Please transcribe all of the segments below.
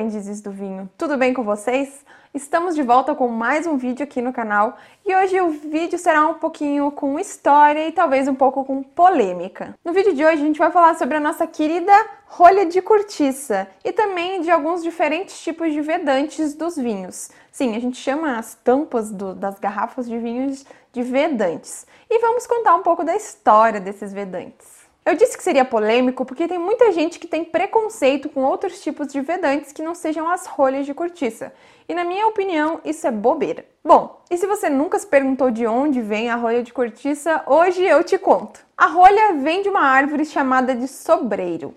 aprendizes do vinho, tudo bem com vocês? Estamos de volta com mais um vídeo aqui no canal e hoje o vídeo será um pouquinho com história e talvez um pouco com polêmica. No vídeo de hoje a gente vai falar sobre a nossa querida rolha de cortiça e também de alguns diferentes tipos de vedantes dos vinhos. Sim, a gente chama as tampas do, das garrafas de vinhos de vedantes e vamos contar um pouco da história desses vedantes. Eu disse que seria polêmico porque tem muita gente que tem preconceito com outros tipos de vedantes que não sejam as rolhas de cortiça. E na minha opinião, isso é bobeira. Bom, e se você nunca se perguntou de onde vem a rolha de cortiça, hoje eu te conto. A rolha vem de uma árvore chamada de sobreiro.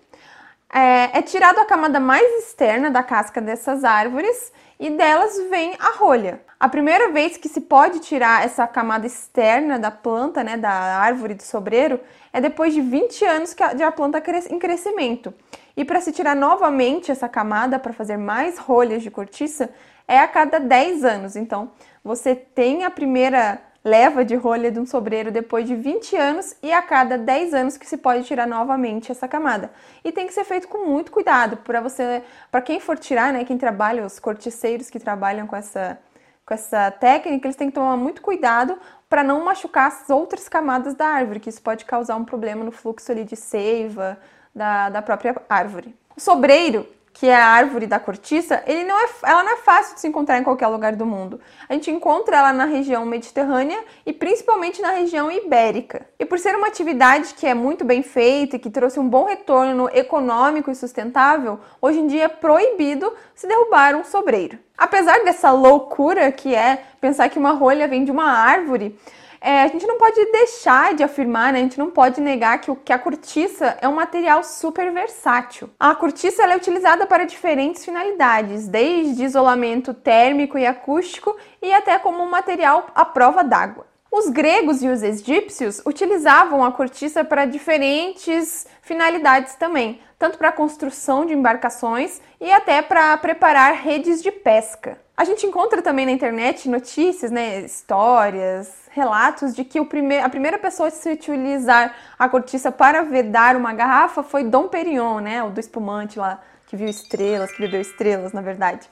É, é tirado a camada mais externa da casca dessas árvores e delas vem a rolha. A primeira vez que se pode tirar essa camada externa da planta, né, da árvore do sobreiro, é depois de 20 anos que a, planta em crescimento. E para se tirar novamente essa camada para fazer mais rolhas de cortiça, é a cada 10 anos. Então, você tem a primeira leva de rolha de um sobreiro depois de 20 anos e a cada 10 anos que se pode tirar novamente essa camada. E tem que ser feito com muito cuidado para você, para quem for tirar, né, quem trabalha, os corticeiros que trabalham com essa com essa técnica, eles têm que tomar muito cuidado para não machucar as outras camadas da árvore, que isso pode causar um problema no fluxo ali de seiva da, da própria árvore. O sobreiro que é a árvore da cortiça, ele não é, ela não é fácil de se encontrar em qualquer lugar do mundo. A gente encontra ela na região mediterrânea e principalmente na região ibérica. E por ser uma atividade que é muito bem feita e que trouxe um bom retorno econômico e sustentável, hoje em dia é proibido se derrubar um sobreiro. Apesar dessa loucura que é pensar que uma rolha vem de uma árvore, é, a gente não pode deixar de afirmar, né? A gente não pode negar que, que a cortiça é um material super versátil. A cortiça é utilizada para diferentes finalidades, desde isolamento térmico e acústico e até como um material à prova d'água. Os gregos e os egípcios utilizavam a cortiça para diferentes finalidades também, tanto para a construção de embarcações e até para preparar redes de pesca. A gente encontra também na internet notícias, né, histórias, relatos de que o prime a primeira pessoa a se utilizar a cortiça para vedar uma garrafa foi Dom Perignon, né, o do espumante lá, que viu estrelas, que bebeu estrelas, na verdade.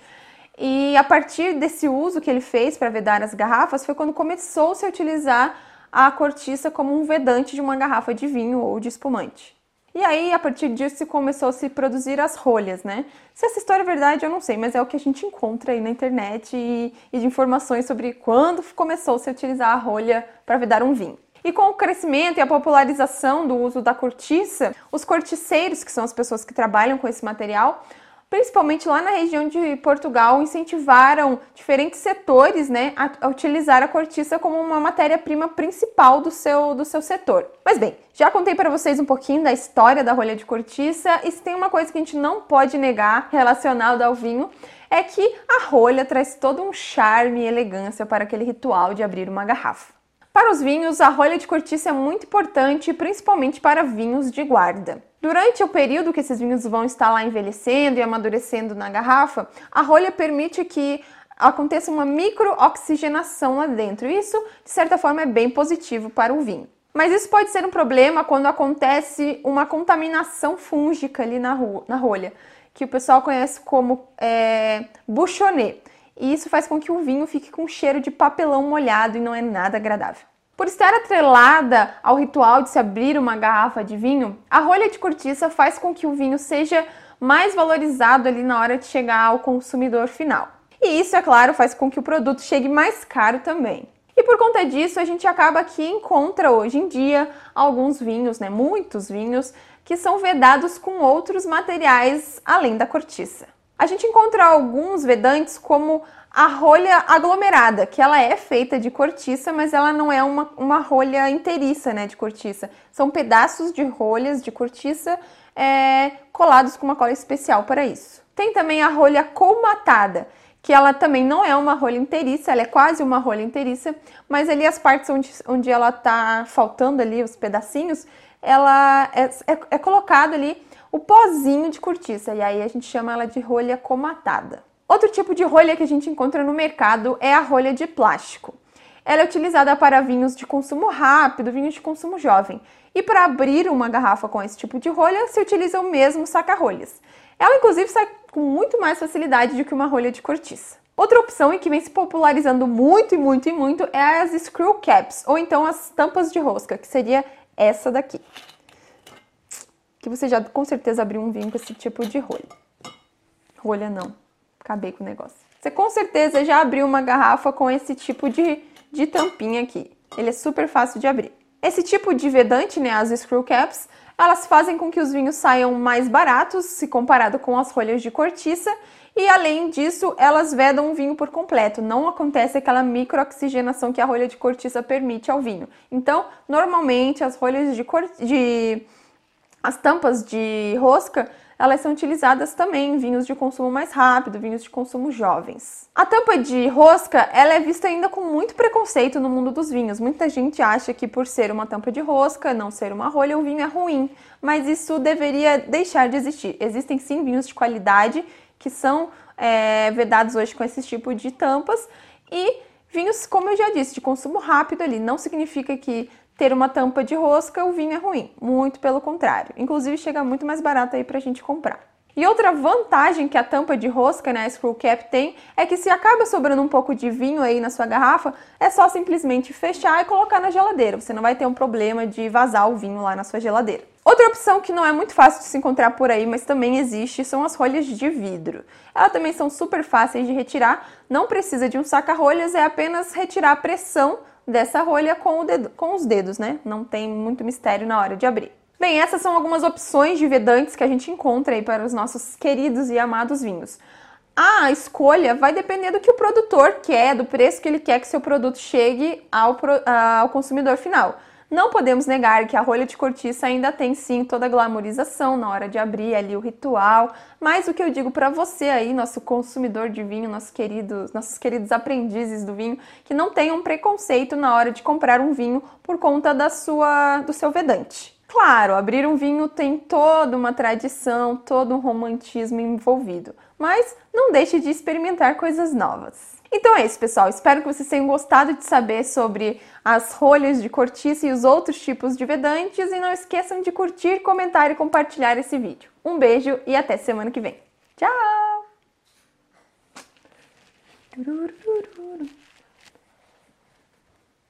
E a partir desse uso que ele fez para vedar as garrafas foi quando começou-se a utilizar a cortiça como um vedante de uma garrafa de vinho ou de espumante. E aí, a partir disso, começou a se produzir as rolhas, né? Se essa história é verdade, eu não sei, mas é o que a gente encontra aí na internet e, e de informações sobre quando começou -se a utilizar a rolha para vedar um vinho. E com o crescimento e a popularização do uso da cortiça, os corticeiros, que são as pessoas que trabalham com esse material, principalmente lá na região de Portugal, incentivaram diferentes setores né, a, utilizar a cortiça como uma matéria-prima principal do seu, do seu setor. Mas bem, já contei para vocês um pouquinho da história da rolha de cortiça e se tem uma coisa que a gente não pode negar relacionada ao vinho, é que a rolha traz todo um charme e elegância para aquele ritual de abrir uma garrafa. Para os vinhos, a rolha de cortiça é muito importante, principalmente para vinhos de guarda. Durante o período que esses vinhos vão estar lá envelhecendo e amadurecendo na garrafa, a rolha permite que aconteça uma microoxigenação lá dentro. Isso, de certa forma, é bem positivo para o vinho. Mas isso pode ser um problema quando acontece uma contaminação fúngica ali na, na rolha, que o pessoal conhece como é, bouchonnet e isso faz com que o vinho fique com cheiro de papelão molhado e não é nada agradável. Por estar atrelada ao ritual de se abrir uma garrafa de vinho, a rolha de cortiça faz com que o vinho seja mais valorizado ali na hora de chegar ao consumidor final. E isso, é claro, faz com que o produto chegue mais caro também. E por conta disso, a gente acaba que encontra hoje em dia alguns vinhos, né, muitos vinhos, que são vedados com outros materiais além da cortiça. A gente encontra alguns vedantes como a rolha aglomerada, que ela é feita de cortiça, mas ela não é uma, uma rolha inteiriça né, de cortiça. São pedaços de rolhas de cortiça é, colados com uma cola especial para isso. Tem também a rolha colmatada, que ela também não é uma rolha inteiriça, ela é quase uma rolha inteiriça, mas ali as partes onde, onde ela está faltando ali, os pedacinhos, ela é, é, é colocado ali o pozinho de cortiça, e aí a gente chama ela de rolha comatada. Outro tipo de rolha que a gente encontra no mercado é a rolha de plástico. Ela é utilizada para vinhos de consumo rápido, vinhos de consumo jovem. E para abrir uma garrafa com esse tipo de rolha, se utiliza o mesmo saca-rolhas. Ela, inclusive, sai com muito mais facilidade do que uma rolha de cortiça. Outra opção e que vem se popularizando muito e muito e muito é as screw caps, ou então as tampas de rosca, que seria essa daqui. Que você já com certeza abriu um vinho com esse tipo de rolha. Rolha não, acabei com o negócio. Você com certeza já abriu uma garrafa com esse tipo de, de tampinha aqui. Ele é super fácil de abrir. Esse tipo de vedante, né, as screw caps, elas fazem com que os vinhos saiam mais baratos se comparado com as rolhas de cortiça e além disso, elas vedam o vinho por completo. Não acontece aquela microoxigenação que a rolha de cortiça permite ao vinho. Então, normalmente as rolhas de, cor... de... as tampas de rosca elas são utilizadas também em vinhos de consumo mais rápido, vinhos de consumo jovens. A tampa de rosca, ela é vista ainda com muito preconceito no mundo dos vinhos. Muita gente acha que por ser uma tampa de rosca, não ser uma rolha, o vinho é ruim, mas isso deveria deixar de existir. Existem sim vinhos de qualidade que são é, vedados hoje com esse tipo de tampas. E vinhos, como eu já disse, de consumo rápido ali, não significa que ter uma tampa de rosca o vinho é ruim. Muito pelo contrário. Inclusive chega muito mais barato aí pra gente comprar. E outra vantagem que a tampa de rosca, né, a screw cap tem, é que se acaba sobrando um pouco de vinho aí na sua garrafa, é só simplesmente fechar e colocar na geladeira. Você não vai ter um problema de vazar o vinho lá na sua geladeira. Outra opção que não é muito fácil de se encontrar por aí, mas também existe, são as rolhas de vidro. Elas também são super fáceis de retirar, não precisa de um saca-rolhas, é apenas retirar a pressão dessa rolha com, dedo, com os dedos, né? Não tem muito mistério na hora de abrir. Bem, essas são algumas opções de vedantes que a gente encontra aí para os nossos queridos e amados vinhos. A escolha vai depender do que o produtor quer, do preço que ele quer que seu produto chegue ao, ao consumidor final. Não podemos negar que a rolha de cortiça ainda tem sim toda a glamorização na hora de abrir ali o ritual, mas o que eu digo para você aí, nosso consumidor de vinho, nossos queridos, nossos queridos aprendizes do vinho, que não tenham preconceito na hora de comprar um vinho por conta da sua do seu vedante. Claro, abrir um vinho tem toda uma tradição, todo um romantismo envolvido, mas não deixe de experimentar coisas novas. Então é isso, pessoal. Espero que vocês tenham gostado de saber sobre as rolhas de cortiça e os outros tipos de vedantes. E não esqueçam de curtir, comentar e compartilhar esse vídeo. Um beijo e até semana que vem. Tchau!